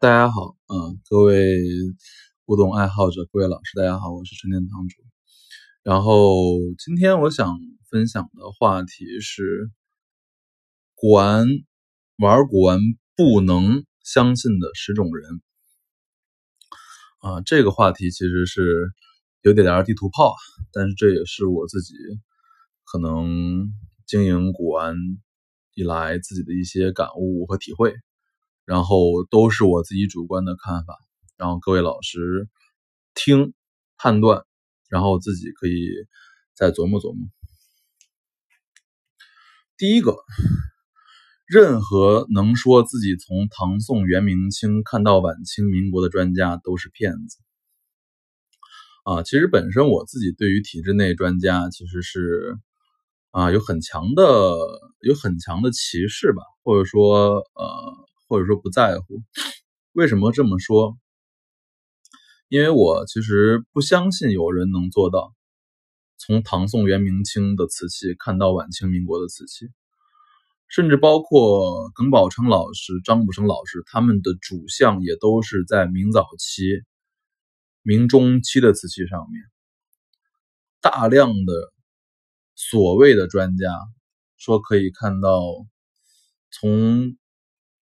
大家好，嗯，各位古董爱好者，各位老师，大家好，我是陈天堂主。然后今天我想分享的话题是古玩玩古玩不能相信的十种人啊。这个话题其实是有点点地图炮，但是这也是我自己可能经营古玩以来自己的一些感悟和体会。然后都是我自己主观的看法，然后各位老师听判断，然后自己可以再琢磨琢磨。第一个，任何能说自己从唐宋元明清看到晚清民国的专家都是骗子。啊，其实本身我自己对于体制内专家其实是啊有很强的有很强的歧视吧，或者说呃。或者说不在乎，为什么这么说？因为我其实不相信有人能做到从唐宋元明清的瓷器看到晚清民国的瓷器，甚至包括耿宝昌老师、张卜生老师，他们的主项也都是在明早期、明中期的瓷器上面。大量的所谓的专家说可以看到从。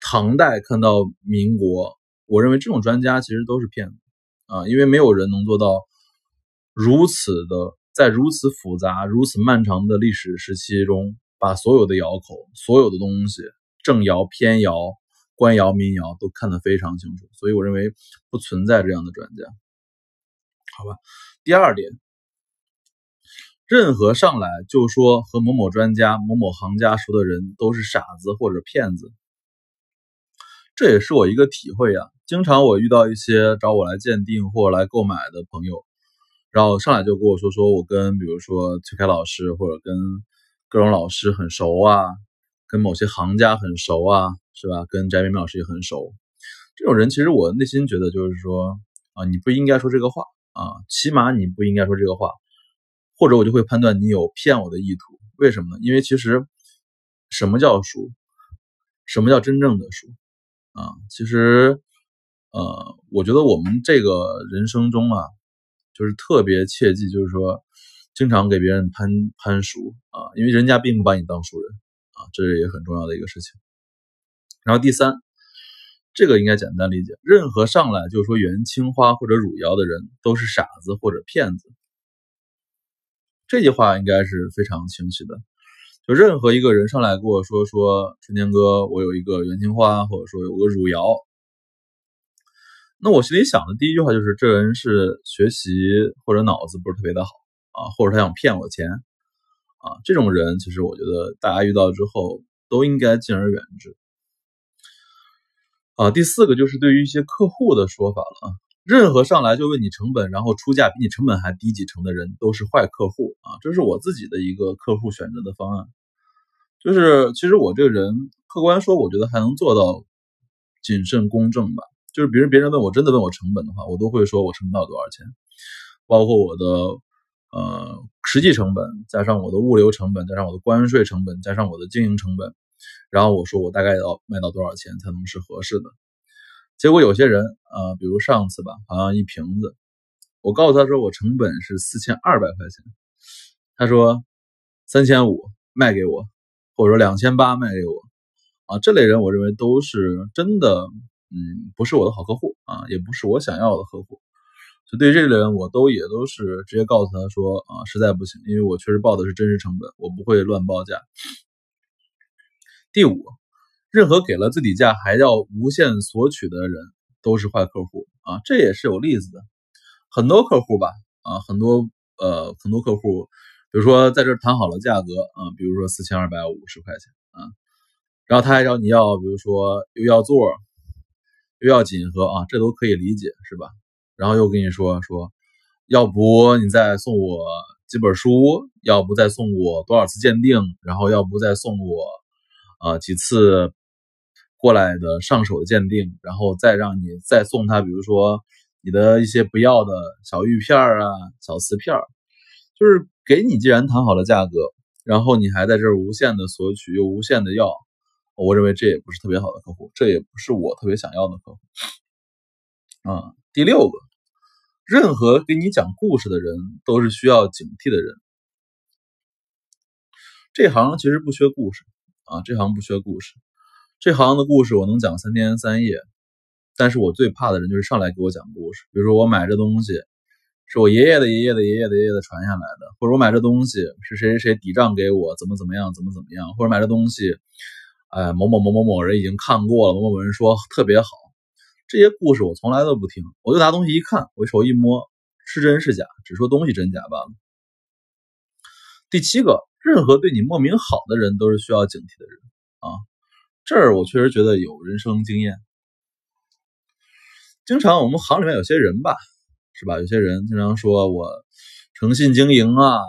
唐代看到民国，我认为这种专家其实都是骗子啊，因为没有人能做到如此的，在如此复杂、如此漫长的历史时期中，把所有的窑口、所有的东西、正窑、偏窑、官窑、民窑都看得非常清楚，所以我认为不存在这样的专家，好吧？第二点，任何上来就说和某某专家、某某行家熟的人都是傻子或者骗子。这也是我一个体会啊，经常我遇到一些找我来鉴定或来购买的朋友，然后上来就跟我说，说我跟比如说崔凯老师或者跟各种老师很熟啊，跟某些行家很熟啊，是吧？跟翟明老师也很熟。这种人其实我内心觉得就是说啊，你不应该说这个话啊，起码你不应该说这个话，或者我就会判断你有骗我的意图。为什么呢？因为其实什么叫熟？什么叫真正的熟？啊，其实，呃，我觉得我们这个人生中啊，就是特别切记，就是说，经常给别人攀攀熟啊，因为人家并不把你当熟人啊，这是也很重要的一个事情。然后第三，这个应该简单理解，任何上来就说元青花或者汝窑的人都是傻子或者骗子，这句话应该是非常清晰的。就任何一个人上来跟我说说春天哥，我有一个元青花，或者说有个汝窑，那我心里想的第一句话就是，这人是学习或者脑子不是特别的好啊，或者他想骗我钱啊。这种人其实我觉得大家遇到之后都应该敬而远之啊。第四个就是对于一些客户的说法了啊。任何上来就问你成本，然后出价比你成本还低几成的人都是坏客户啊！这是我自己的一个客户选择的方案。就是其实我这个人客观说，我觉得还能做到谨慎公正吧。就是别人别人问我真的问我成本的话，我都会说我成本要多少钱，包括我的呃实际成本，加上我的物流成本，加上我的关税成本，加上我的经营成本，然后我说我大概要卖到多少钱才能是合适的。结果有些人啊，比如上次吧，好像一瓶子，我告诉他说我成本是四千二百块钱，他说三千五卖给我，或者说两千八卖给我，啊，这类人我认为都是真的，嗯，不是我的好客户啊，也不是我想要的客户，所以对这类人我都也都是直接告诉他说啊，实在不行，因为我确实报的是真实成本，我不会乱报价。第五。任何给了自底价还要无限索取的人都是坏客户啊！这也是有例子的，很多客户吧啊，很多呃很多客户，比如说在这谈好了价格啊，比如说四千二百五十块钱啊，然后他还找你要，比如说又要座又要锦盒啊，这都可以理解是吧？然后又跟你说说，要不你再送我几本书，要不再送我多少次鉴定，然后要不再送我啊几次。过来的上手的鉴定，然后再让你再送他，比如说你的一些不要的小玉片啊、小瓷片就是给你既然谈好了价格，然后你还在这儿无限的索取又无限的要，我认为这也不是特别好的客户，这也不是我特别想要的客户。啊，第六个，任何给你讲故事的人都是需要警惕的人。这行其实不缺故事啊，这行不缺故事，这行的故事我能讲三天三夜。但是我最怕的人就是上来给我讲故事，比如说我买这东西是我爷爷的爷爷的爷爷的爷爷的传下来的，或者我买这东西是谁谁谁抵账给我，怎么怎么样，怎么怎么样，或者买这东西，哎，某某某某某人已经看过了，某某人说特别好，这些故事我从来都不听，我就拿东西一看，我手一摸，是真是假，只说东西真假罢了。第七个，任何对你莫名好的人都是需要警惕的人啊，这儿我确实觉得有人生经验。经常我们行里面有些人吧，是吧？有些人经常说我诚信经营啊，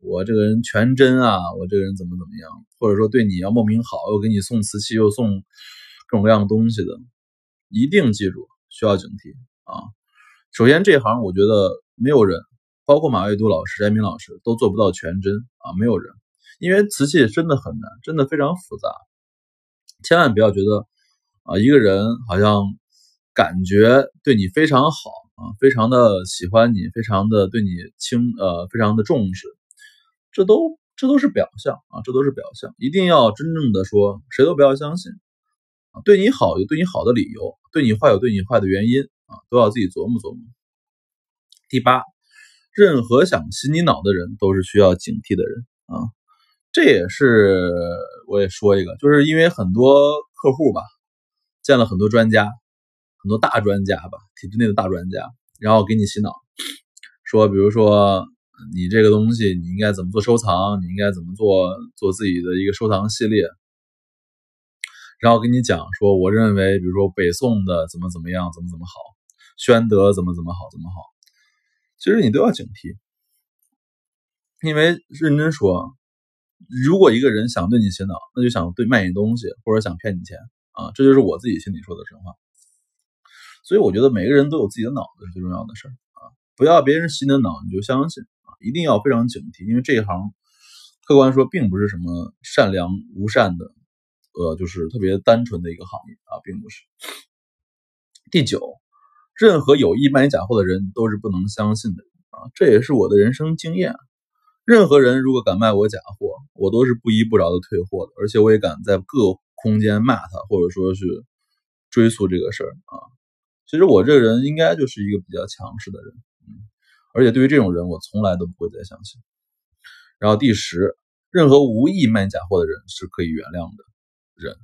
我这个人全真啊，我这个人怎么怎么样，或者说对你要莫名好，又给你送瓷器，又送各种各样的东西的，一定记住需要警惕啊！首先这行我觉得没有人，包括马未都老师、翟明老师都做不到全真啊，没有人，因为瓷器真的很难，真的非常复杂，千万不要觉得啊一个人好像。感觉对你非常好啊，非常的喜欢你，非常的对你轻呃，非常的重视，这都这都是表象啊，这都是表象，一定要真正的说，谁都不要相信啊，对你好有对你好的理由，对你坏有对你坏的原因啊，都要自己琢磨琢磨。第八，任何想洗你脑的人都是需要警惕的人啊，这也是我也说一个，就是因为很多客户吧，见了很多专家。很多大专家吧，体制内的大专家，然后给你洗脑，说，比如说你这个东西你应该怎么做收藏，你应该怎么做做自己的一个收藏系列，然后跟你讲说，我认为，比如说北宋的怎么怎么样，怎么怎么好，宣德怎么怎么好，怎么好，其实你都要警惕，因为认真说，如果一个人想对你洗脑，那就想对卖你东西，或者想骗你钱啊，这就是我自己心里说的真话。所以我觉得每个人都有自己的脑子是最重要的事儿啊！不要别人洗你的脑你就相信啊！一定要非常警惕，因为这一行客观说并不是什么善良无善的，呃，就是特别单纯的一个行业啊，并不是。第九，任何有意卖假货的人都是不能相信的啊！这也是我的人生经验。任何人如果敢卖我假货，我都是不依不饶的退货的，而且我也敢在各空间骂他，或者说是追溯这个事儿啊。其实我这个人应该就是一个比较强势的人，嗯，而且对于这种人，我从来都不会再相信。然后第十，任何无意卖假货的人是可以原谅的人，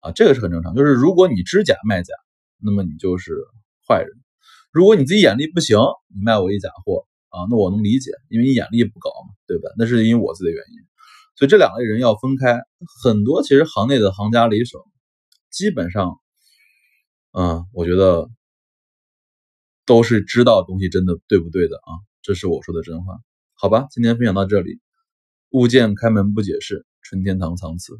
啊，这个是很正常。就是如果你知假卖假，那么你就是坏人；如果你自己眼力不行，你卖我一假货啊，那我能理解，因为你眼力不高嘛，对吧？那是因为我自己的原因。所以这两类人要分开。很多其实行内的行家里手，基本上，嗯，我觉得。都是知道东西真的对不对的啊，这是我说的真话，好吧，今天分享到这里，物件开门不解释，纯天堂藏词。